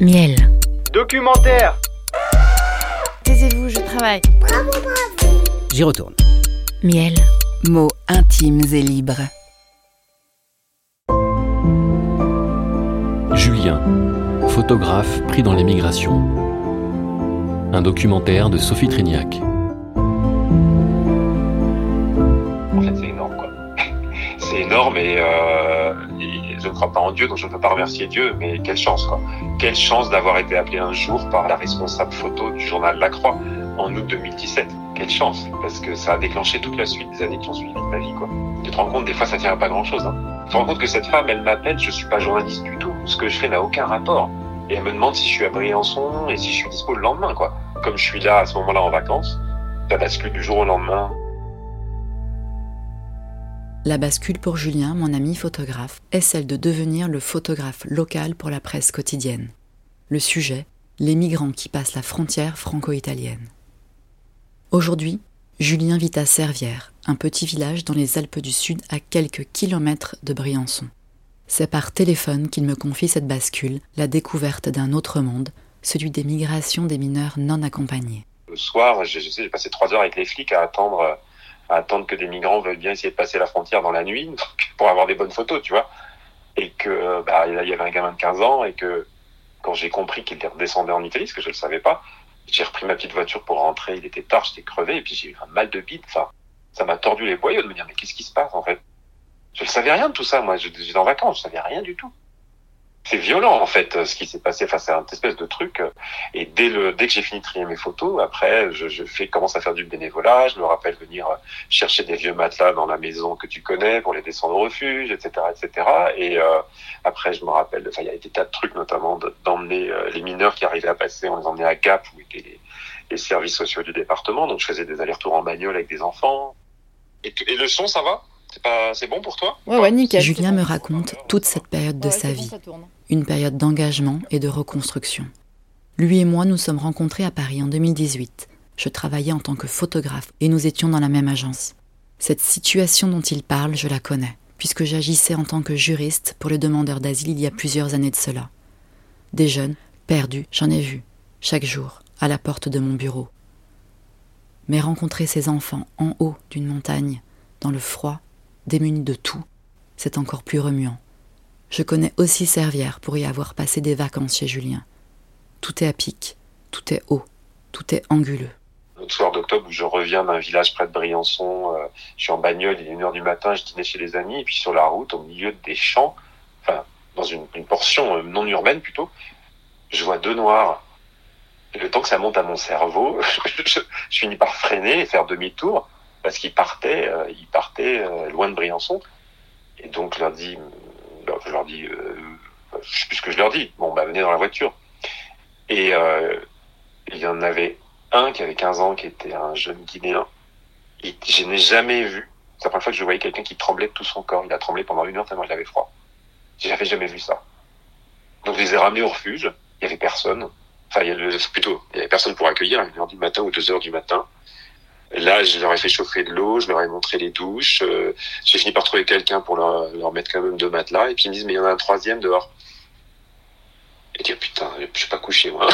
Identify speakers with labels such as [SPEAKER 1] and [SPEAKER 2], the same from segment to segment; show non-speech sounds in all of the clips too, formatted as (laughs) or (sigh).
[SPEAKER 1] Miel.
[SPEAKER 2] Documentaire
[SPEAKER 3] Taisez-vous, je travaille.
[SPEAKER 4] J'y retourne.
[SPEAKER 1] Miel.
[SPEAKER 5] Mots intimes et libres.
[SPEAKER 6] Julien, photographe pris dans l'émigration. Un documentaire de Sophie Trignac.
[SPEAKER 7] En fait, c'est énorme, quoi. (laughs) c'est énorme et, euh, ne crois pas en Dieu, donc je ne peux pas remercier Dieu, mais quelle chance, quoi. Quelle chance d'avoir été appelé un jour par la responsable photo du journal La Croix en août 2017. Quelle chance, parce que ça a déclenché toute la suite des années qui ont suivi ma vie, quoi. Tu te rends compte, des fois, ça tient à pas grand chose, hein. Tu te rends compte que cette femme, elle m'appelle, je suis pas journaliste du tout. Ce que je fais n'a aucun rapport. Et elle me demande si je suis à Briançon et si je suis dispo le lendemain, quoi. Comme je suis là à ce moment-là en vacances, ça bascule du jour au lendemain.
[SPEAKER 5] La bascule pour Julien, mon ami photographe, est celle de devenir le photographe local pour la presse quotidienne. Le sujet, les migrants qui passent la frontière franco-italienne. Aujourd'hui, Julien vit à Servières, un petit village dans les Alpes du Sud à quelques kilomètres de Briançon. C'est par téléphone qu'il me confie cette bascule, la découverte d'un autre monde, celui des migrations des mineurs non accompagnés.
[SPEAKER 7] Le soir, j'ai passé trois heures avec les flics à attendre, à attendre que des migrants veulent bien essayer de passer la frontière dans la nuit (laughs) pour avoir des bonnes photos, tu vois. Et que bah, il y avait un gamin de 15 ans et que quand j'ai compris qu'il redescendait en Italie, ce que je ne savais pas, j'ai repris ma petite voiture pour rentrer. Il était tard, j'étais crevé et puis j'ai eu un mal de bide. Enfin, ça m'a tordu les boyaux de me dire mais qu'est-ce qui se passe en fait? Je ne savais rien de tout ça. Moi, j'étais en vacances, je savais rien du tout. C'est violent en fait ce qui s'est passé. Enfin, c'est un espèce de truc. Et dès le dès que j'ai fini de trier mes photos, après, je, je fais commence à faire du bénévolat. Je me rappelle venir chercher des vieux matelas dans la maison que tu connais pour les descendre au refuge, etc., etc. Et euh, après, je me rappelle. Enfin, il y a des tas de trucs, notamment de- d'emmener euh, les mineurs qui arrivaient à passer. On les emmenait à Gap où étaient les, les services sociaux du département. Donc, je faisais des allers-retours en bagnole avec des enfants. Et, et le son, ça va? C'est bon pour toi
[SPEAKER 3] Ouais, ouais, nickel.
[SPEAKER 5] Julien me raconte toute cette période de
[SPEAKER 3] Ouais,
[SPEAKER 5] sa
[SPEAKER 3] bon,
[SPEAKER 5] vie, une période d'engagement et de reconstruction. Lui et moi nous sommes rencontrés à Paris en 2018. Je travaillais en tant que photographe et nous étions dans la même agence. Cette situation dont il parle, je la connais, puisque j'agissais en tant que juriste pour les demandeurs d'asile il y a plusieurs années de cela. Des jeunes, perdus, j'en ai vu, chaque jour, à la porte de mon bureau. Mais rencontrer ces enfants en haut d'une montagne, dans le froid, démunis de tout, c'est encore plus remuant. Je connais aussi Servières pour y avoir passé des vacances chez Julien. Tout est à pic, tout est haut, tout est anguleux.
[SPEAKER 7] Notre soir d'octobre où je reviens d'un village près de Briançon, euh, je suis en bagnole, il est une heure du matin, je dînais chez les amis, et puis sur la route, au milieu des champs, enfin dans une, une portion euh, non urbaine plutôt, je vois deux noirs. Et le temps que ça monte à mon cerveau, (laughs) je, je finis par freiner et faire demi-tour parce qu'ils partaient, euh, ils partaient euh, loin de Briançon. Et donc je leur dis, euh, je leur dis, euh, je sais plus ce que je leur dis. Bon, bah venez dans la voiture. Et il y en avait un qui avait 15 ans, qui était un jeune Guinéen. Je n'ai jamais vu. C'est la première fois que je voyais quelqu'un qui tremblait de tout son corps. Il a tremblé pendant une heure tellement il avait froid. J'avais jamais vu ça. Donc je les ai ramenés au refuge. Il y avait personne. Enfin, il y avait, plutôt, il y avait personne pour accueillir à une heure du matin ou deux heures du matin. Là, je leur ai fait chauffer de l'eau, je leur ai montré les douches. euh, j'ai fini par trouver quelqu'un pour leur, leur mettre quand même deux matelas. Et puis ils me disent, mais il y en a un troisième dehors. Et je dis, putain, je suis pas couché, moi.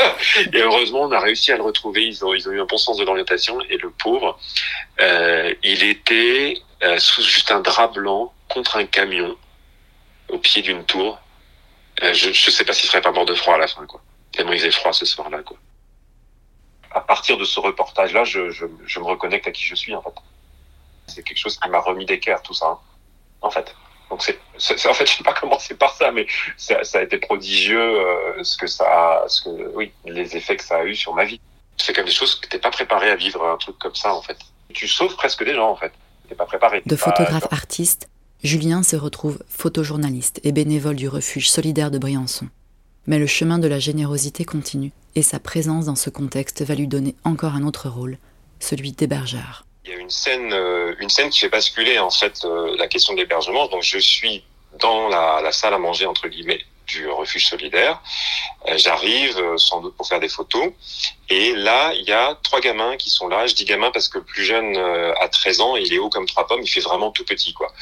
[SPEAKER 7] (laughs) et heureusement, on a réussi à le retrouver. Ils ont, ils ont eu un bon sens de l'orientation. Et le pauvre, euh, il était euh, sous juste un drap blanc contre un camion au pied d'une tour. Euh, je, je sais pas s'il serait pas mort de froid à la fin, quoi. Tellement il faisait froid ce soir-là, quoi. À partir de ce reportage-là, je, je, je me reconnecte à qui je suis, en fait. C'est quelque chose qui m'a remis d'équerre, tout ça, hein, en fait. Donc c'est, en fait, (laughs) je sais pas commencer par ça, mais ça, ça a été prodigieux, euh, ce que ça, a, ce que, oui, les effets que ça a eu sur ma vie. C'est quand même des choses que t'es pas préparé à vivre un truc comme ça, en fait. Tu sauves presque des gens, en fait. T'es pas préparé.
[SPEAKER 5] De photographe artiste, Julien se retrouve photojournaliste et bénévole du refuge solidaire de Briançon. Mais le chemin de la générosité continue et sa présence dans ce contexte va lui donner encore un autre rôle, celui d'hébergeur.
[SPEAKER 7] Il y a une scène, euh, une scène qui fait basculer en fait euh, la question de l'hébergement. Donc je suis dans la, salle à manger entre guillemets du refuge solidaire. Euh, J'arrive sans doute pour faire des photos et là il y a trois gamins qui sont là. Je dis gamin parce que le plus jeune a 13 ans, il est haut comme trois pommes, il fait vraiment tout petit quoi.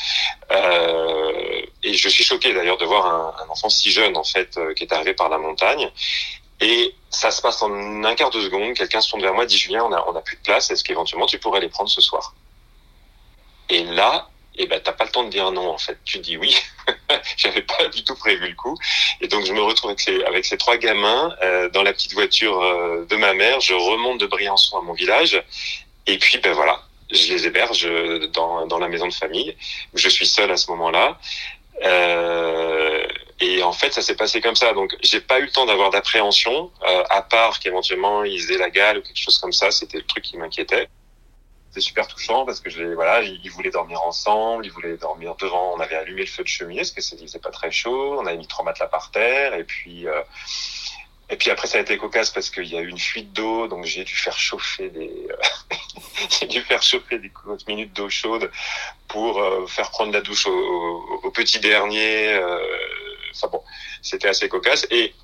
[SPEAKER 7] Et je suis choqué d'ailleurs de voir un, enfant si jeune en fait qui est arrivé par la montagne. Et ça se passe en un quart de seconde. Quelqu'un se tourne vers moi, dit Julien, on a, on a plus de place. Est-ce qu'éventuellement tu pourrais les prendre ce soir? Et là, eh ben t'as pas le temps de dire non en fait. Tu dis oui. (laughs) J'avais pas du tout prévu le coup. Et donc je me retrouve avec ces, avec ces trois gamins euh, dans la petite voiture euh, de ma mère. Je remonte de Briançon à mon village. Et puis ben voilà, je les héberge dans, dans la maison de famille je suis seul à ce moment-là. Euh, et en fait, ça s'est passé comme ça. Donc, j'ai pas eu le temps d'avoir d'appréhension, euh, à part qu'éventuellement ils aient la gale ou quelque chose comme ça. C'était le truc qui m'inquiétait. C'était super touchant parce que je voilà, ils voulaient dormir ensemble, ils voulaient dormir devant. On avait allumé le feu de cheminée parce que c'était pas très chaud. On avait mis trois matelas par terre et puis. Euh, et puis après, ça a été cocasse parce qu'il y a eu une fuite d'eau, donc j'ai dû faire chauffer des, euh, (laughs) j'ai dû faire chauffer des minutes d'eau chaude pour euh, faire prendre la douche au, au, petit dernier. Euh, enfin bon, c'était assez cocasse. Et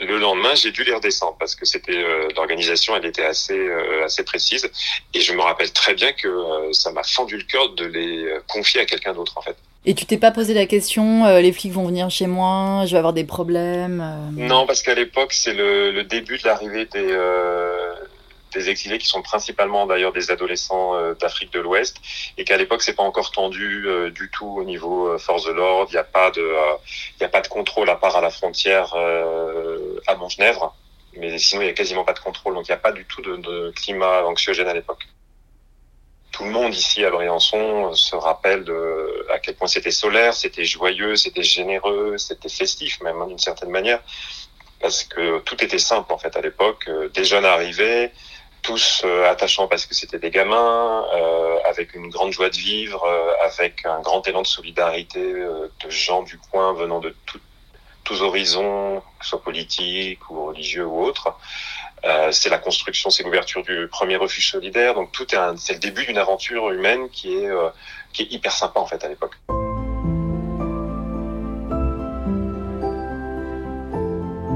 [SPEAKER 7] le lendemain, j'ai dû les redescendre parce que c'était euh, l'organisation, elle était assez euh, assez précise. Et je me rappelle très bien que euh, ça m'a fendu le cœur de les confier à quelqu'un d'autre en fait.
[SPEAKER 5] Et tu t'es pas posé la question, les flics vont venir chez moi, je vais avoir des problèmes
[SPEAKER 7] Non, parce qu'à l'époque, c'est le, le, début de l'arrivée des des exilés qui sont principalement d'ailleurs des adolescents euh, d'Afrique de l'Ouest et qu'à l'époque c'est pas encore tendu euh, du tout au niveau euh, force de l'ordre. Il n'y a pas de, il y a pas de contrôle à part à la frontière à Montgenèvre, mais sinon il y a quasiment pas de contrôle. Donc il n'y a pas du tout de, de climat anxiogène à l'époque tout le monde ici à Briançon se rappelle de à quel point c'était solaire, c'était joyeux, c'était généreux, c'était festif même hein, d'une certaine manière, parce que tout était simple en fait à l'époque. Des jeunes arrivaient, tous euh, attachants parce que c'était des gamins, euh, avec une grande joie de vivre, euh, avec un grand élan de solidarité de gens du coin venant de tous horizons, que ce soit politiques ou religieux ou autres. c'est la construction, c'est l'ouverture du premier refuge solidaire. Donc tout est c'est le début d'une aventure humaine qui est qui est hyper sympa en fait à l'époque.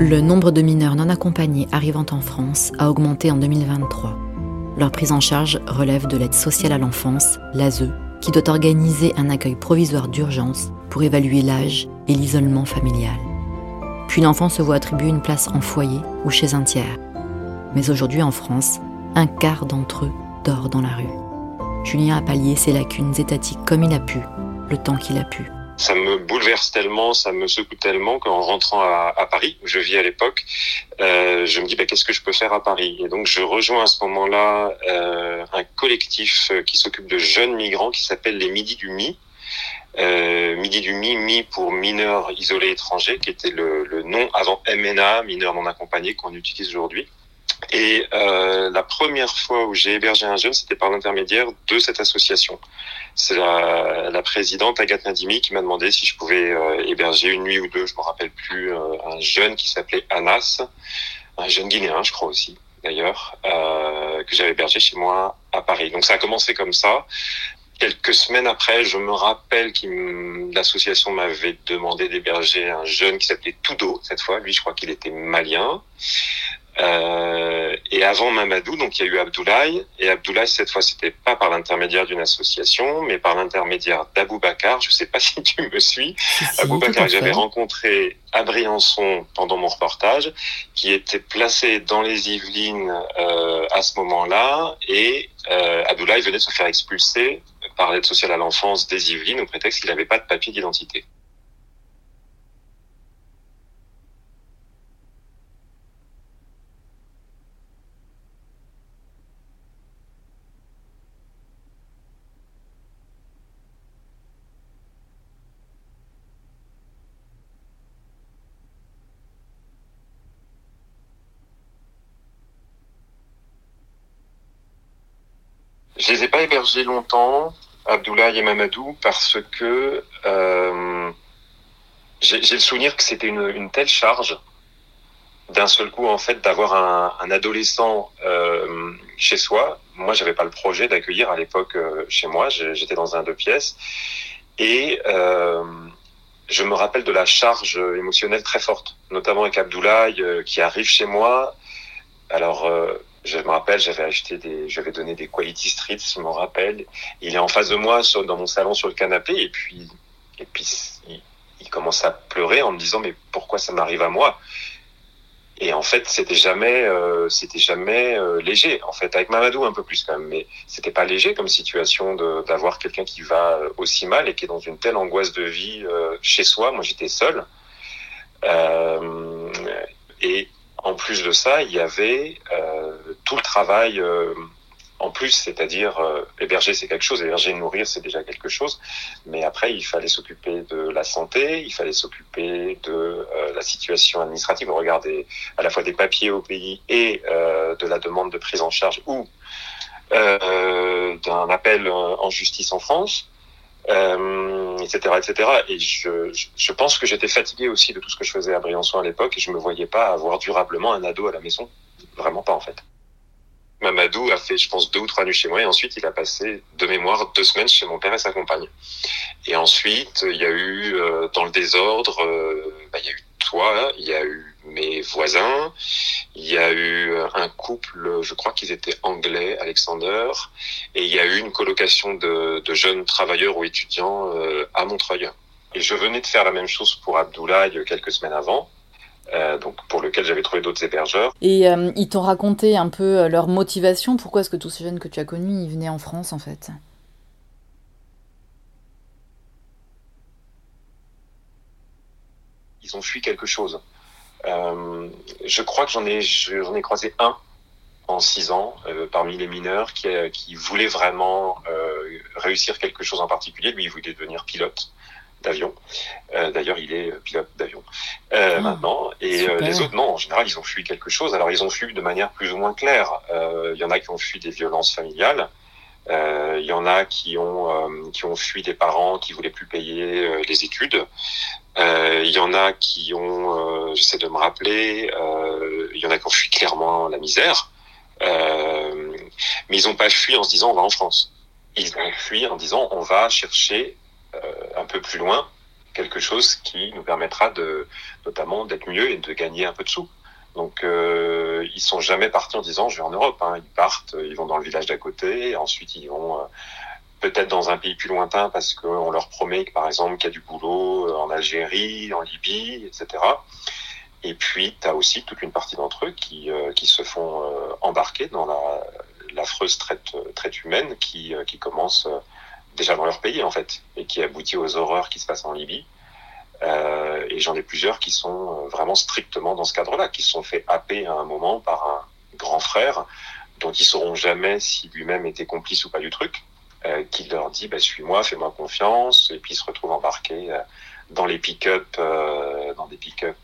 [SPEAKER 5] Le nombre de mineurs non accompagnés arrivant en France a augmenté en 2023. Leur prise en charge relève de l'aide sociale à l'enfance, l'ASE, qui doit organiser un accueil provisoire d'urgence pour évaluer l'âge et l'isolement familial. Puis l'enfant se voit attribuer une place en foyer ou chez un tiers. Mais aujourd'hui en France, un quart d'entre eux dort dans la rue. Julien a pallié ses lacunes étatiques comme il a pu, le temps qu'il a pu
[SPEAKER 7] ça me bouleverse tellement, ça me secoue tellement qu'en rentrant à, Paris, où je vis à l'époque, euh, je me dis bah, qu'est-ce que je peux faire à Paris? Et donc je rejoins à ce moment-là euh, un collectif euh, qui s'occupe de jeunes migrants qui s'appelle les Midi du Mi. Midi du Mi, Mi pour mineurs isolés étrangers, qui était le, le nom avant MNA, mineurs non accompagnés, qu'on utilise aujourd'hui. Et euh, la première fois où j'ai hébergé un jeune, c'était par l'intermédiaire de cette association. C'est la, la, présidente Agathe Nadimi qui m'a demandé si je pouvais euh, héberger une nuit ou deux, je me rappelle plus, euh, un jeune qui s'appelait Anas, un jeune Guinéen, je crois aussi d'ailleurs, euh, que j'avais hébergé chez moi à Paris. Donc ça a commencé comme ça. Quelques semaines après, je me rappelle que l'association m'avait demandé d'héberger un jeune qui s'appelait Tudo cette fois. Lui, je crois qu'il était malien. Euh, et avant Mamadou, donc il y a eu Abdoulaye. Et Abdoulaye, cette fois, c'était pas par l'intermédiaire d'une association, mais par l'intermédiaire d'Abou Bakar. Je sais pas (laughs) si tu me suis. Abou Bakar, j'avais rencontré à Briançon pendant mon reportage, qui était placé dans les Yvelines euh, à ce moment-là. Et euh, Abdoulaye venait de se faire expulser par l'aide sociale à l'enfance des Yvelines au prétexte qu'il n'avait pas de papier d'identité. Je les ai pas hébergés longtemps, Abdoulaye et Mamadou, parce que euh, j'ai le souvenir que c'était une, telle charge d'un seul coup en fait d'avoir un, adolescent euh, chez soi. Moi, j'avais pas le projet d'accueillir à l'époque euh, chez moi. J'étais dans un deux pièces et je me rappelle de la charge émotionnelle très forte, notamment avec Abdoulaye qui arrive chez moi. Alors je me rappelle, j'avais acheté des, j'avais donné des Quality Streets, je me rappelle. Il est en face de moi, dans mon salon, sur le canapé, et puis, et puis, il, il commence à pleurer en me disant mais pourquoi ça m'arrive à moi? Et en fait, c'était jamais, euh, c'était jamais euh, léger. En fait, avec Mamadou un peu plus quand même, mais c'était pas léger comme situation d'avoir quelqu'un qui va euh, aussi mal et qui est dans une telle angoisse de vie chez soi. Moi, j'étais seul. et en plus de ça, il y avait tout le travail en plus, c'est-à-dire euh, héberger, c'est quelque chose, héberger, nourrir, c'est déjà quelque chose. Mais après, il fallait s'occuper de la santé, il fallait s'occuper de euh, la situation administrative, regarder à la fois des papiers au pays et euh, de la demande de prise en charge ou d'un appel en justice en France. Etc., etc. Et je, je pense que j'étais fatigué aussi de tout ce que je faisais à Briançon à l'époque et je me voyais pas avoir durablement un ado à la maison. Vraiment pas, en fait. Mamadou a fait, je pense, deux ou trois nuits chez moi et ensuite il a passé de mémoire deux semaines chez mon père et sa compagne. Et ensuite, il y a eu euh, dans le désordre, euh, bah, il y a eu toi, il y a eu mes voisins, il y a eu euh, un couple, je crois qu'ils étaient anglais, Alexander, et il y a eu une colocation de, de jeunes travailleurs ou étudiants à Montreuil. Et je venais de faire la même chose pour Abdoulaye quelques semaines avant. Euh, donc pour lequel j'avais trouvé d'autres hébergeurs.
[SPEAKER 5] Et euh, ils t'ont raconté un peu euh, leur motivation Pourquoi est-ce que tous ces jeunes que tu as connus, ils venaient en France en fait?
[SPEAKER 7] Ils ont fui quelque chose. Je crois que j'en ai, j'en ai croisé un en six ans parmi les mineurs qui, qui voulait vraiment réussir quelque chose en particulier. Lui, il voulait devenir pilote d'avion. Euh, D'ailleurs, il est pilote d'avion euh, ah, maintenant. Et euh, les autres, non, en général, ils ont fui quelque chose. Alors, ils ont fui de manière plus ou moins claire. Euh, il y en a qui ont fui des violences familiales. Il y en a qui ont qui ont fui des parents qui voulaient plus payer les études. Il y en a qui ont, j'essaie de me rappeler, il y en a qui ont fui clairement la misère. mais ils n'ont pas fui en se disant on va en France. Ils ont fui en disant on va chercher euh, un peu plus loin quelque chose qui nous permettra de notamment d'être mieux et de gagner un peu de sous. Donc euh, ils sont jamais partis en disant je vais en Europe. Hein. Ils partent, ils vont dans le village d'à côté, ensuite ils vont euh, peut-être dans un pays plus lointain parce qu'on leur promet par exemple qu'il y a du boulot euh, en Algérie, en Libye, etc. Et puis tu as aussi toute une partie d'entre eux qui, qui se font embarquer dans la l'affreuse traite, traite humaine qui, qui commence déjà dans leur pays en fait, et qui aboutit aux horreurs qui se passent en Libye. Euh, et j'en ai plusieurs qui sont euh, vraiment strictement dans ce cadre-là, qui sont fait happer à un moment par un grand frère dont ils sauront jamais si lui-même était complice ou pas du truc, euh, qui leur dit bah, suis-moi, fais-moi confiance, et puis ils se retrouvent embarqués euh, dans les pick-up, dans des pick-up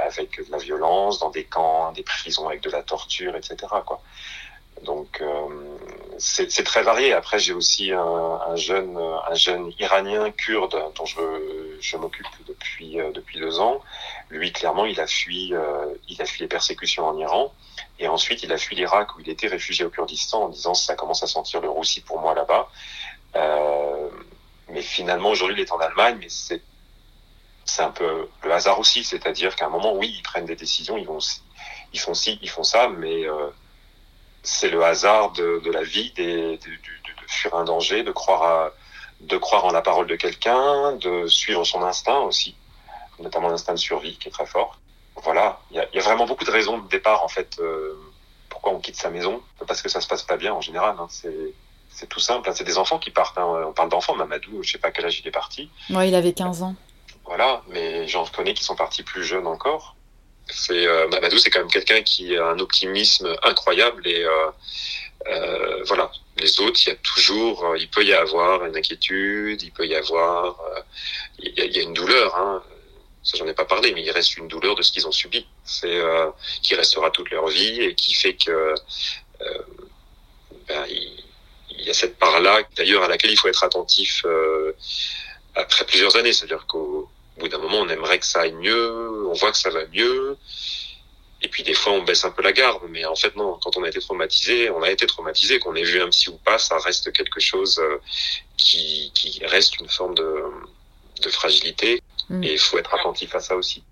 [SPEAKER 7] avec de la violence, dans des camps, des prisons avec de la torture, etc. Donc c'est très varié. Après, j'ai aussi un, jeune, un jeune iranien kurde dont je, je m'occupe depuis euh, depuis deux ans. Lui, clairement, il a fui, euh, il a fui les persécutions en Iran, et ensuite il a fui l'Irak où il était réfugié au Kurdistan en disant ça commence à sentir le roussi pour moi là-bas. Euh, mais finalement, aujourd'hui, il est en Allemagne, mais c'est un peu le hasard aussi, c'est-à-dire qu'à un moment, oui, ils prennent des décisions, ils font ci, ils font ça, mais c'est le hasard de, la vie, de, fuir un danger, de croire, à, de croire en la parole de quelqu'un, de suivre son instinct aussi, notamment l'instinct de survie qui est très fort. Voilà, il y a, y a, vraiment beaucoup de raisons de départ en fait. Euh, pourquoi on quitte sa maison Parce que ça se passe pas bien en général. Hein. C'est c'est tout simple. Hein. C'est des enfants qui partent. Hein. On parle d'enfants. Mamadou, je sais pas quel âge il est parti.
[SPEAKER 5] Ouais, il avait 15 ans.
[SPEAKER 7] Voilà, mais j'en connais qui sont partis plus jeunes encore. C'est euh, Mamadou, c'est quand même quelqu'un qui a un optimisme incroyable et euh, euh, voilà. Les autres, il y a toujours, euh, il peut y avoir une inquiétude, il peut y avoir, euh, il, y a, il y a, une douleur. Hein. Ça, j'en ai pas parlé, mais il reste une douleur de ce qu'ils ont subi. C'est qui restera toute leur vie et qui fait que ben, il, il, y a cette part-là, d'ailleurs, à laquelle il faut être attentif après plusieurs années. C'est-à-dire qu'au au bout d'un moment, on aimerait que ça aille mieux, on voit que ça va mieux. Et puis des fois, on baisse un peu la garde. Mais en fait, non, quand on a été traumatisé, on a été traumatisé. Qu'on ait vu un psy ou pas, ça reste quelque chose euh, qui, qui reste une forme de, de fragilité. Mmh. Et il faut être attentif à ça aussi.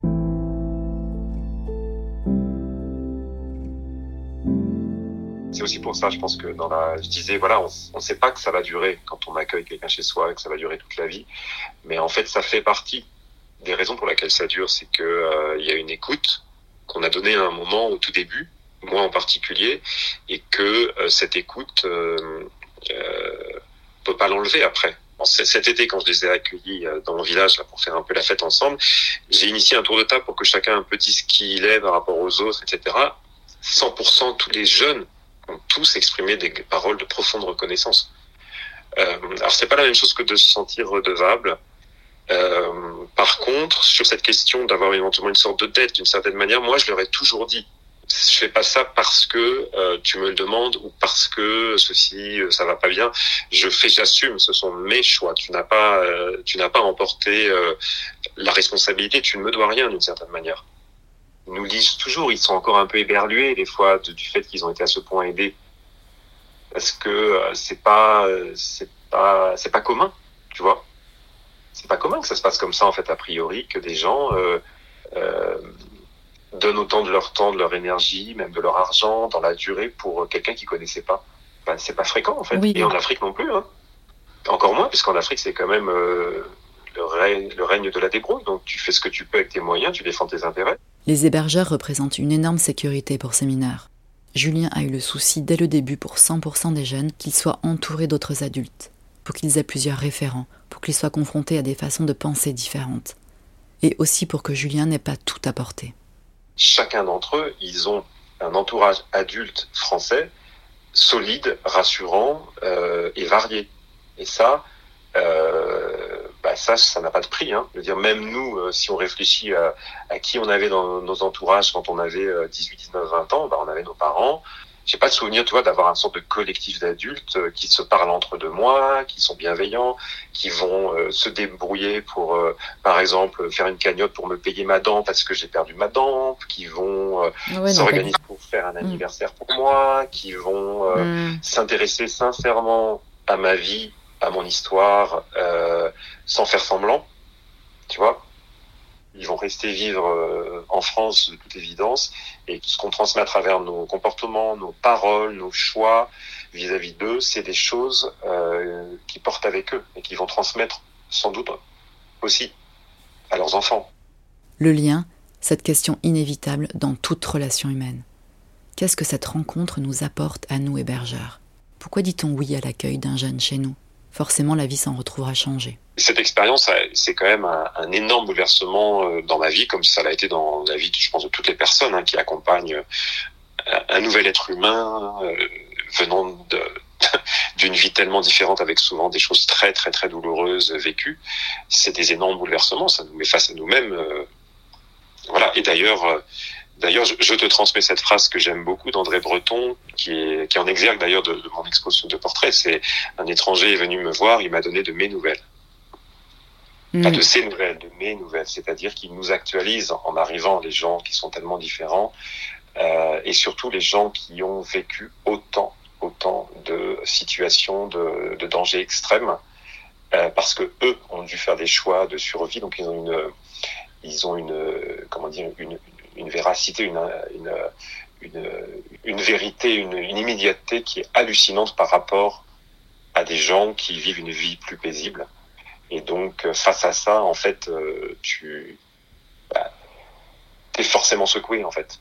[SPEAKER 7] c'est aussi pour ça, je pense que dans la, je disais, voilà, on ne sait pas que ça va durer quand on accueille quelqu'un chez soi, que ça va durer toute la vie, mais en fait, ça fait partie des raisons pour lesquelles ça dure, c'est que euh, il y a une écoute qu'on a donnée à un moment au tout début, moi en particulier, et que euh, cette écoute euh, euh, peut pas l'enlever après. cet été, quand je les ai accueillis euh, dans mon village là, pour faire un peu la fête ensemble, j'ai initié un tour de table pour que chacun un peu dise qui il est par rapport aux autres, etc. 100% tous les jeunes ont tous exprimé des paroles de profonde reconnaissance. Euh, alors c'est pas la même chose que de se sentir redevable. Euh, par contre, sur cette question d'avoir éventuellement une sorte de dette, d'une certaine manière, moi je leur ai toujours dit, je fais pas ça parce que euh, tu me le demandes ou parce que ceci euh, ça va pas bien. Je fais, j'assume. Ce sont mes choix. Tu n'as pas, euh, tu n'as pas emporté euh, la responsabilité. Tu ne me dois rien d'une certaine manière. Ils nous disent toujours, ils sont encore un peu éberlués des fois du fait qu'ils ont été à ce point aidés parce que euh, c'est pas, euh, c'est pas, c'est pas commun, tu vois. C'est pas commun que ça se passe comme ça en fait a priori que des gens euh, euh, donnent autant de leur temps, de leur énergie, même de leur argent dans la durée pour quelqu'un qu'ils connaissaient pas. Ben, c'est pas fréquent en fait.
[SPEAKER 5] Oui.
[SPEAKER 7] Et en Afrique non plus. Hein. Encore moins, puisqu'en Afrique c'est quand même euh, le, règne, le règne de la débrouille. Donc tu fais ce que tu peux avec tes moyens, tu défends tes intérêts.
[SPEAKER 5] Les hébergeurs représentent une énorme sécurité pour ces mineurs. Julien a eu le souci dès le début pour 100% des jeunes qu'ils soient entourés d'autres adultes, pour qu'ils aient plusieurs référents, pour qu'ils soient confrontés à des façons de penser différentes, et aussi pour que Julien n'ait pas tout apporté.
[SPEAKER 7] chacun d'entre eux, ils ont un entourage adulte français solide, rassurant euh, et varié. Et ça, euh, bah ça, ça n'a pas de prix. Hein. Dire, même nous, euh, si on réfléchit à, qui on avait dans nos entourages quand on avait euh, 18, 19, 20 ans, bah, on avait nos parents. J'ai pas de souvenir, tu vois, d'avoir un sorte de collectif d'adultes euh, qui se parlent entre deux mois, qui sont bienveillants, qui vont euh, se débrouiller pour, euh, par exemple, faire une cagnotte pour me payer ma dent parce que j'ai perdu ma dent, qui vont euh,
[SPEAKER 5] Ah ouais,
[SPEAKER 7] s'organiser pour faire un anniversaire pour moi, qui vont euh,
[SPEAKER 5] Hmm.
[SPEAKER 7] s'intéresser sincèrement à ma vie, à mon histoire, euh, sans faire semblant, tu vois. Ils vont rester vivre euh, en France de toute évidence, et ce qu'on transmet à travers nos comportements, nos paroles, nos choix vis-à-vis d'eux, c'est des choses euh, qui portent avec eux et qui vont transmettre sans doute aussi à leurs enfants.
[SPEAKER 5] Le lien, cette question inévitable dans toute relation humaine. Qu'est-ce que cette rencontre nous apporte à nous hébergeurs? Pourquoi dit-on oui à l'accueil d'un jeune chez nous? Forcément, la vie s'en retrouvera changée.
[SPEAKER 7] cette expérience, c'est quand même un, énorme bouleversement euh, dans ma vie, comme ça l'a été dans la vie, je pense, de toutes les personnes hein, qui accompagnent euh, un, nouvel être humain euh, venant (laughs) d'une vie tellement différente, avec souvent des choses très très très douloureuses vécues. C'est des énormes bouleversements, ça nous met face à nous-mêmes. voilà. Et d'ailleurs, d'ailleurs, je, je te transmets cette phrase que j'aime beaucoup d'André Breton, qui est qui est en exergue d'ailleurs de, de mon exposition de portrait. C'est un étranger est venu me voir, il m'a donné de mes nouvelles pas
[SPEAKER 5] Hmm.
[SPEAKER 7] de ces nouvelles, de mes nouvelles, c'est-à-dire qu'ils nous actualisent en arrivant les gens qui sont tellement différents euh, et surtout les gens qui ont vécu autant, autant de situations de, de danger extrême euh, parce que eux ont dû faire des choix de survie, donc ils ont une, ils ont une, comment dire, une, une véracité, une, une, une, une vérité, une, une immédiateté qui est hallucinante par rapport à des gens qui vivent une vie plus paisible. Et donc, euh, face à ça, en fait, euh, tu bah, es forcément secoué, en fait.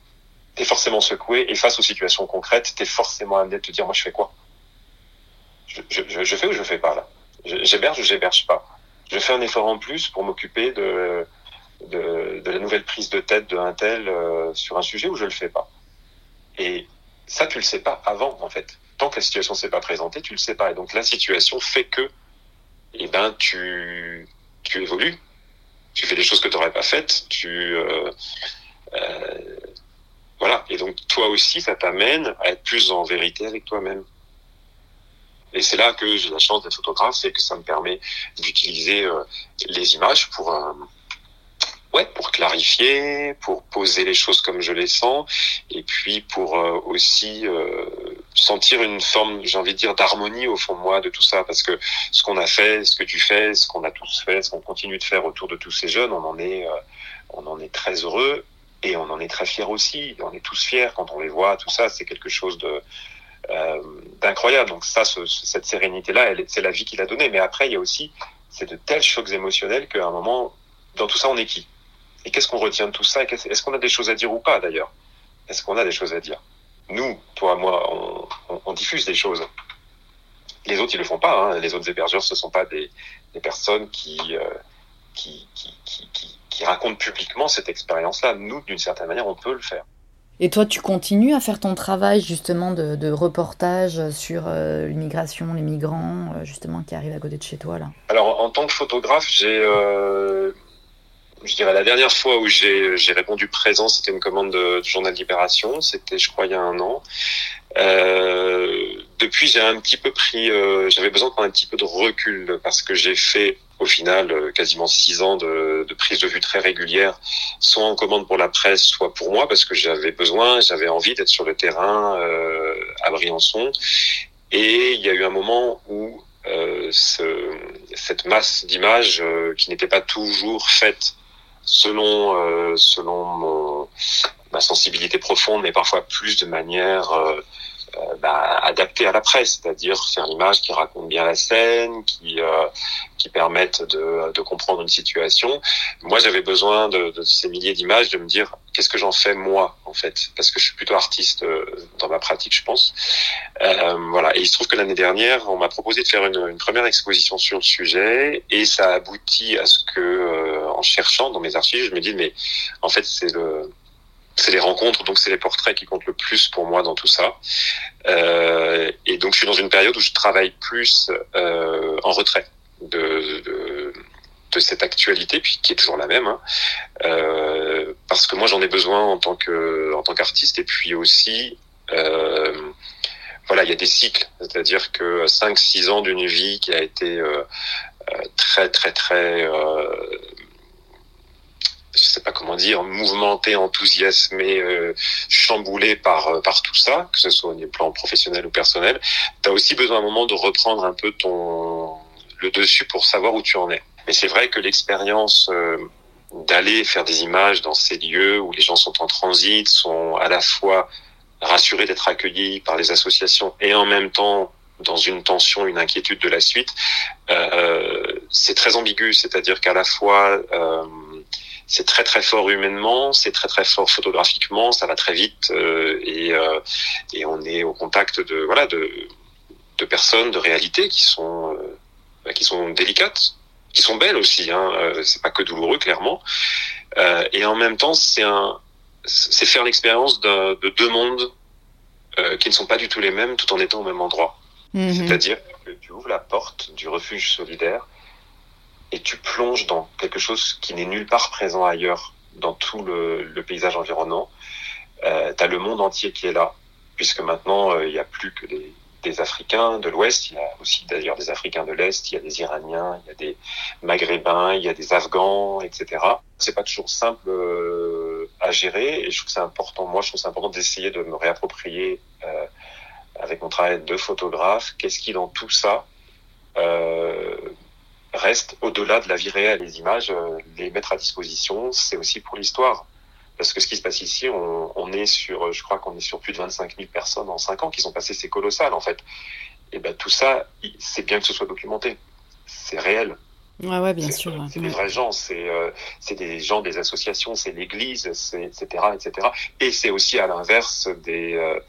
[SPEAKER 7] Tu es forcément secoué, et face aux situations concrètes, tu es forcément amené de te dire, moi, je fais quoi? Je, je, je, fais ou je fais pas, là? J'héberge ou j'héberge pas? Je fais un effort en plus pour m'occuper de, de, de la nouvelle prise de tête de un tel euh, sur un sujet ou je le fais pas Et ça, tu le sais pas avant, en fait. Tant que la situation s'est pas présentée, tu le sais pas. Et donc, la situation fait que eh ben tu tu évolues, tu fais des choses que tu n'aurais pas faites, tu euh, euh, voilà. Et donc toi aussi, ça t'amène à être plus en vérité avec toi-même. Et c'est là que j'ai la chance d'être photographe et que ça me permet d'utiliser euh, les images pour ouais pour clarifier, pour poser les choses comme je les sens, et puis pour euh, aussi euh, sentir une forme, j'ai envie de dire, d'harmonie au fond de moi de tout ça, parce que ce qu'on a fait, ce que tu fais, ce qu'on a tous fait, ce qu'on continue de faire autour de tous ces jeunes, on en est, euh, on en est très heureux et on en est très fiers aussi. On est tous fiers quand on les voit, tout ça, c'est quelque chose de euh, d'incroyable. Donc ça, ce- cette sérénité-là, c'est la vie qu'il a donnée. Mais après, il y a aussi, c'est de tels chocs émotionnels qu'à un moment, dans tout ça, on est qui? Et qu'est-ce qu'on retient de tout ça? Est-ce qu'on a des choses à dire ou pas d'ailleurs? Est-ce qu'on a des choses à dire? Nous, toi, moi, on, on, diffuse des choses. Les autres, ils le font pas. Hein. Les autres hébergeurs, ce sont pas des, des personnes qui, euh, qui, qui, qui, qui racontent publiquement cette expérience-là. Nous, d'une certaine manière, on peut le faire.
[SPEAKER 5] Et toi, tu continues à faire ton travail justement de, de reportage sur euh, l'immigration, les migrants, euh, justement, qui arrivent à côté de chez toi là?
[SPEAKER 7] Alors, en tant que photographe, j'ai, euh, je dirais, la dernière fois où j'ai, j'ai répondu présent, c'était une commande de, du journal Libération. C'était, je crois, il y a un an. Euh, depuis, j'ai un petit peu pris, euh, j'avais besoin de prendre un petit peu de recul parce que j'ai fait au final euh, quasiment six ans de, de, prise de vue très régulière, soit en commande pour la presse, soit pour moi, parce que j'avais besoin, j'avais envie d'être sur le terrain euh, à Briançon. Et il y a eu un moment où euh, ce, cette masse d'images euh, qui n'était pas toujours faite selon euh, selon mon, ma sensibilité profonde, mais parfois plus de manière euh, bah, adapté à la presse, c'est-à-dire faire l'image qui raconte bien la scène, qui euh, qui permettent de, de comprendre une situation. Moi, j'avais besoin de, de, ces milliers d'images, de me dire qu'est-ce que j'en fais moi en fait, parce que je suis plutôt artiste euh, dans ma pratique, je pense. Euh, voilà. Et il se trouve que l'année dernière, on m'a proposé de faire une, une, première exposition sur le sujet, et ça aboutit à ce que, euh, en cherchant dans mes archives, je me dis mais en fait c'est le c'est les rencontres, donc c'est les portraits qui comptent le plus pour moi dans tout ça. Euh, et donc je suis dans une période où je travaille plus euh, en retrait de, de, cette actualité, puis qui est toujours la même, hein. euh, parce que moi j'en ai besoin en tant que en tant qu'artiste, et puis aussi voilà, il y a des cycles, c'est-à-dire que 5-6 ans d'une vie qui a été très très très je sais pas comment dire, mouvementé, enthousiasmé, euh, chamboulé par euh, par tout ça, que ce soit au plan professionnel ou personnel, tu as aussi besoin à un moment de reprendre un peu ton le dessus pour savoir où tu en es. Mais c'est vrai que l'expérience euh, d'aller faire des images dans ces lieux où les gens sont en transit, sont à la fois rassurés d'être accueillis par les associations et en même temps dans une tension, une inquiétude de la suite, euh, c'est très ambigu. C'est-à-dire qu'à la fois euh, c'est très très fort humainement, c'est très très fort photographiquement, ça va très vite euh, et, euh, et on est au contact de voilà de, de personnes, de réalités qui sont euh, bah, qui sont délicates, qui sont belles aussi. Hein, c'est pas que douloureux clairement. Et en même temps, c'est un c'est faire l'expérience de, de, deux mondes qui ne sont pas du tout les mêmes, tout en étant au même endroit. Mmh. C'est-à-dire que tu ouvres la porte du refuge solidaire et tu plonges dans quelque chose qui n'est nulle part présent ailleurs dans tout le, le paysage environnant. Euh, tu as le monde entier qui est là, puisque maintenant, euh, il n'y a plus que des, des Africains de l'Ouest, il y a aussi d'ailleurs des Africains de l'Est, il y a des Iraniens, il y a des Maghrébins, il y a des Afghans, etc. C'est pas toujours simple euh, à gérer, et je trouve que c'est important, moi je trouve c'est important d'essayer de me réapproprier euh, avec mon travail de photographe, qu'est-ce qui dans tout ça euh, reste au-delà de la vie réelle. Les images, euh, les mettre à disposition, c'est aussi pour l'histoire. Parce que ce qui se passe ici, on, on est sur, je crois qu'on est sur plus de 25 000 personnes en 5 ans qui sont passées, c'est colossal en fait. Et ben tout ça, c'est bien que ce soit documenté. C'est réel.
[SPEAKER 5] Ouais, ouais, bien sûr.
[SPEAKER 7] C'est des vrais gens, c'est euh, des gens des associations, c'est l'Église, etc. etc. Et c'est aussi à l'inverse des euh,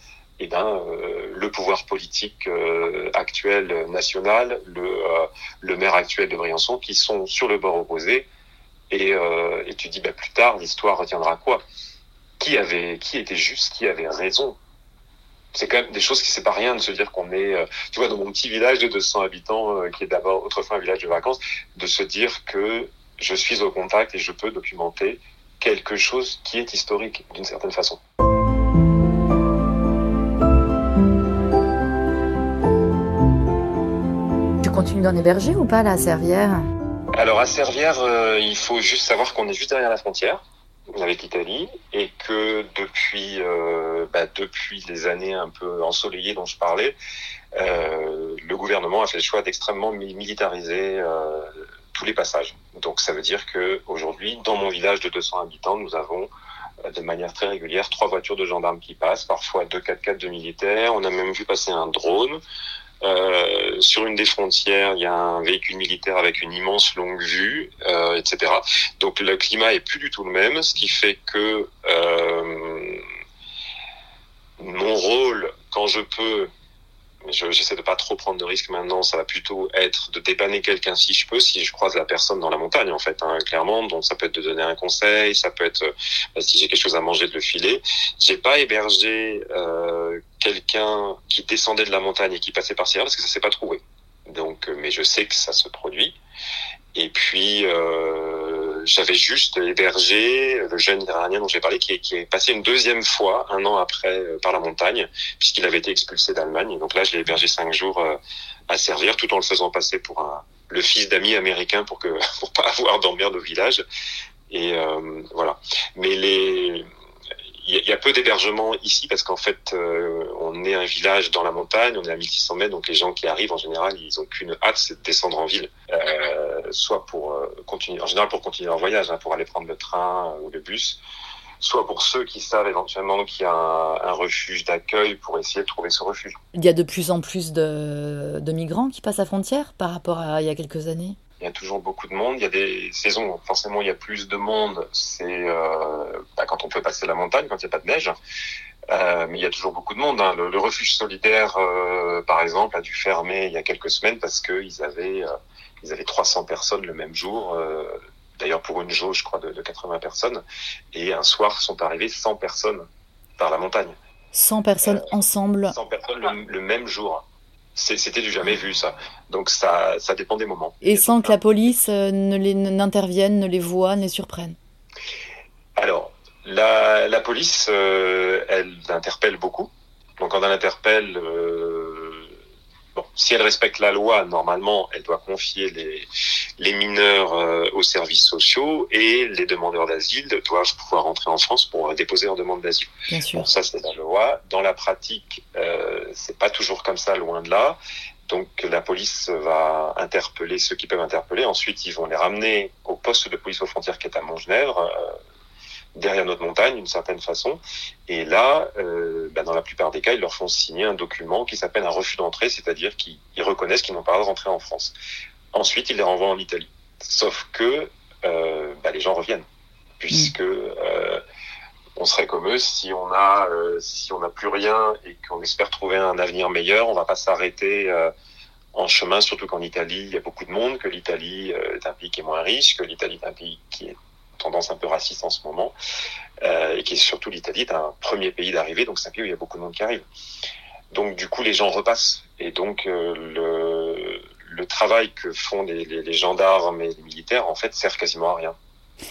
[SPEAKER 7] eh ben, euh, le pouvoir politique euh, actuel national, le, euh, maire actuel de Briançon, qui sont sur le bord opposé. Et, euh, et tu dis, bah, plus tard, l'histoire retiendra quoi? Qui avait, qui était juste, qui avait raison? C'est quand même des choses qui c'est pas rien de se dire qu'on est, tu vois, dans mon petit village de 200 habitants, qui est d'abord autrefois un village de vacances, de se dire que je suis au contact et je peux documenter quelque chose qui est historique d'une certaine façon.
[SPEAKER 5] Continue d'en héberger ou pas là, à
[SPEAKER 7] Alors à Servières, euh, il faut juste savoir qu'on est juste derrière la frontière avec l'Italie et que depuis euh, bah, depuis les années un peu ensoleillées dont je parlais, euh, le gouvernement a fait le choix d'extrêmement militariser euh, tous les passages. Donc ça veut dire que aujourd'hui, dans mon village de 200 habitants, nous avons de manière très régulière trois voitures de gendarmes qui passent, parfois deux 4x4 de militaires. On a même vu passer un drone Euh, sur une des frontières, il y a un véhicule militaire avec une immense longue vue, euh, etc. Donc le climat est plus du tout le même, ce qui fait que euh, mon rôle, quand je peux, j'essaie de pas trop prendre de risques maintenant. Ça va plutôt être de dépanner quelqu'un si je peux, si je croise la personne dans la montagne, en fait, hein, clairement. Donc ça peut être de donner un conseil, ça peut être euh, si j'ai quelque chose à manger de le filer. J'ai pas hébergé euh, quelqu'un qui descendait de la montagne et qui passait par Sierra parce que ça s'est pas trouvé. Donc, euh, mais je sais que ça se produit. Et puis, euh, j'avais juste hébergé le jeune Iranien dont j'ai parlé, qui est, qui est, passé une deuxième fois, un an après, euh, par la montagne, puisqu'il avait été expulsé d'Allemagne. Donc là, je l'ai hébergé cinq jours euh, à servir, tout en le faisant passer pour un, le fils d'amis américains pour que (laughs) pour pas avoir d'emmerde au village. Et euh, voilà. Mais les il y, a peu d'hébergements ici parce qu'en fait, euh, on est un village dans la montagne, on est à 1600 mètres, donc les gens qui arrivent en général, ils ont qu'une hâte, c'est de descendre en ville, euh, soit pour euh, continuer, en général pour continuer leur voyage, hein, pour aller prendre le train ou le bus, soit pour ceux qui savent éventuellement qu'il y a un, refuge d'accueil pour essayer de trouver ce refuge.
[SPEAKER 5] Il y a de plus en plus de, de migrants qui passent la frontière par rapport à il y a quelques années?
[SPEAKER 7] Il y a toujours beaucoup de monde. Il y a des saisons, forcément, il y a plus de monde. C'est euh, bah, quand on peut passer la montagne, quand il n'y a pas de neige. Euh, mais il y a toujours beaucoup de monde. Hein. Le, le, refuge solidaire, euh, par exemple, a dû fermer il y a quelques semaines parce qu'ils avaient, ils avaient 300 personnes le même jour. D'ailleurs, pour une jauge, je crois, de, de 80 personnes. Et un soir, sont arrivées 100 personnes par la montagne.
[SPEAKER 5] 100 personnes ensemble
[SPEAKER 7] 100 personnes le, le même jour c'était du jamais vu ça. Donc ça, ça dépend des moments.
[SPEAKER 5] Et sans que la police euh, ne n'intervienne, ne les voit, ne les surprenne.
[SPEAKER 7] Alors la, la police, euh, elle interpelle beaucoup. Donc quand elle interpelle, euh, Bon, si elle respecte la loi, normalement, elle doit confier les, les mineurs euh, aux services sociaux et les demandeurs d'asile doivent pouvoir rentrer en France pour déposer leur demande d'asile. Bon, ça, c'est la loi. Dans la pratique, euh, c'est pas toujours comme ça, loin de là. Donc la police va interpeller ceux qui peuvent interpeller. Ensuite, ils vont les ramener au poste de police aux frontières qui est à Montgenèvre. Euh, derrière notre montagne d'une certaine façon. Et là, euh, bah dans la plupart des cas, ils leur font signer un document qui s'appelle un refus d'entrée, c'est-à-dire qu'ils reconnaissent qu'ils n'ont pas le droit de rentrer en France. Ensuite, ils les renvoient en Italie. Sauf que euh, bah, les gens reviennent, puisque euh, on serait comme eux si on a si on n'a plus rien et qu'on espère trouver un avenir meilleur, on va pas s'arrêter. En chemin, surtout qu'en Italie, il y a beaucoup de monde, que l'Italie est un pays qui est moins riche, que l'Italie est un pays qui est tendance un peu raciste en ce moment, euh, et qui est surtout l'Italie est un premier pays d'arrivée, donc c'est un pays où il y a beaucoup de monde qui arrive. Donc du coup, les gens repassent, et donc euh, le, le travail que font les, les, les, gendarmes et les militaires, en fait, sert quasiment à rien.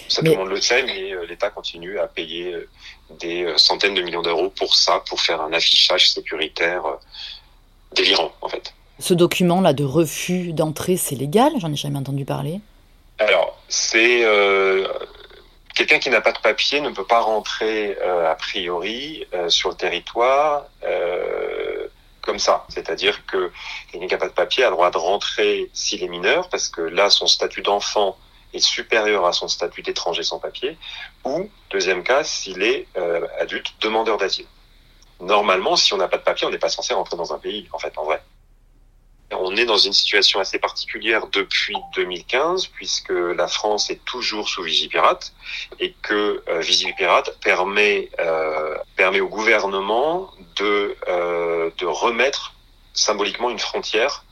[SPEAKER 7] Ça, mais... tout le monde le sait, mais euh, l'État continue à payer des centaines de millions d'euros pour ça, pour faire un affichage sécuritaire délirant, en fait.
[SPEAKER 5] Ce document-là de refus d'entrée, c'est légal? J'en ai jamais entendu parler.
[SPEAKER 7] Alors, c'est euh, quelqu'un qui n'a pas de papier ne peut pas rentrer euh, a priori euh, sur le territoire euh, comme ça. C'est-à-dire que quelqu'un qui n'a pas de papier a le droit de rentrer s'il est mineur, parce que là, son statut d'enfant est supérieur à son statut d'étranger sans papier, ou, deuxième cas, s'il est euh, adulte demandeur d'asile. Normalement, si on n'a pas de papier, on n'est pas censé rentrer dans un pays, en fait, en vrai. On est dans une situation assez particulière depuis 2015 puisque la France est toujours sous Vigipirate et que euh, Vigipirate permet euh, permet au gouvernement de euh, de remettre symboliquement une frontière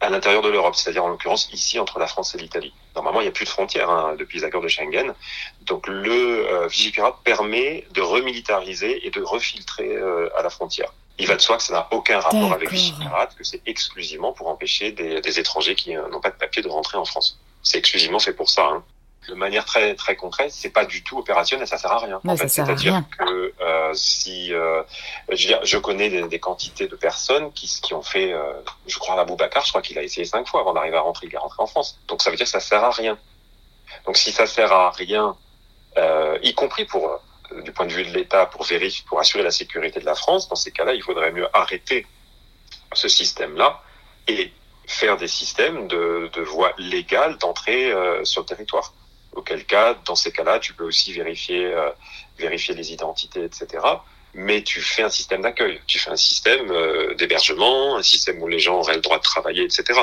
[SPEAKER 7] à l'intérieur de l'Europe, c'est-à-dire en l'occurrence ici entre la France et l'Italie. Normalement, il n'y a plus de frontières hein, depuis les accords de Schengen. Donc le euh, Vigipirate permet de remilitariser et de refiltrer euh, à la frontière. Il va de soi que ça n'a aucun rapport avec Vigipirate, que c'est exclusivement pour empêcher des, des étrangers qui euh, n'ont pas de papier de rentrer en France. C'est exclusivement fait pour ça. Hein. De manière très très concrète, c'est pas du tout opérationnel, ça sert à rien.
[SPEAKER 5] C'est-à-dire
[SPEAKER 7] que euh, si euh, je, veux dire, je connais des, des, quantités de personnes qui qui ont fait, euh, je crois à Boubacar, je crois qu'il a essayé cinq fois avant d'arriver à rentrer, il est rentré en France. Donc ça veut dire que ça sert à rien. Donc si ça sert à rien, euh, y compris pour du point de vue de l'État pour vérifier, pour assurer la sécurité de la France, dans ces cas-là, il faudrait mieux arrêter ce système-là et faire des systèmes de, voies légales d'entrée euh, sur le territoire. Auquel cas, dans ces cas-là, tu peux aussi vérifier, euh, vérifier les identités, etc. mais tu fais un système d'accueil, tu fais un système euh, d'hébergement, un système où les gens auraient le droit de travailler, etc.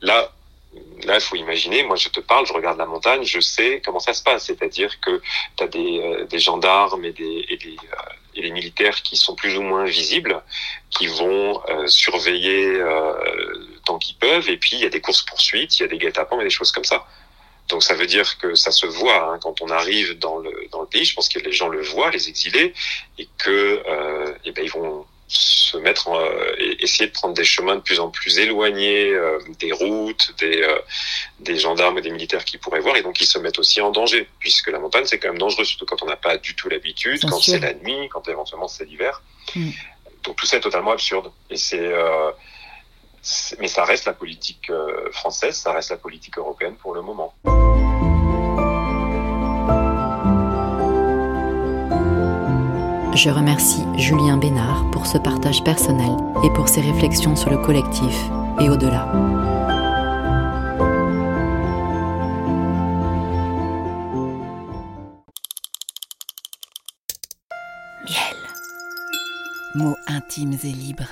[SPEAKER 7] Là, là, il faut imaginer, moi je te parle, je regarde la montagne, je sais comment ça se passe, c'est-à-dire que tu as des, euh, des, gendarmes euh, et des, militaires qui sont plus ou moins visibles, qui vont surveiller tant qu'ils peuvent, et puis il y a des courses-poursuites, il y a des guet-apens et des choses comme ça. Donc ça veut dire que ça se voit hein, quand on arrive dans le, pays. Je pense que les gens le voient, les exilés, et que euh, eh ben, ils vont se mettre en, euh, essayer de prendre des chemins de plus en plus éloignés euh, des routes, des, euh, des gendarmes et des militaires qu'ils pourraient voir, et donc ils se mettent aussi en danger, puisque la montagne c'est quand même dangereux, surtout quand on n'a pas du tout l'habitude, quand c'est la nuit, quand éventuellement c'est l'hiver. Mm. Donc tout ça est totalement absurde, et c'est euh, mais ça reste la politique française, ça reste la politique européenne pour le moment.
[SPEAKER 5] Je remercie Julien Bénard pour ce partage personnel et pour ses réflexions sur le collectif et au-delà.
[SPEAKER 1] Miel. Mots intimes et libres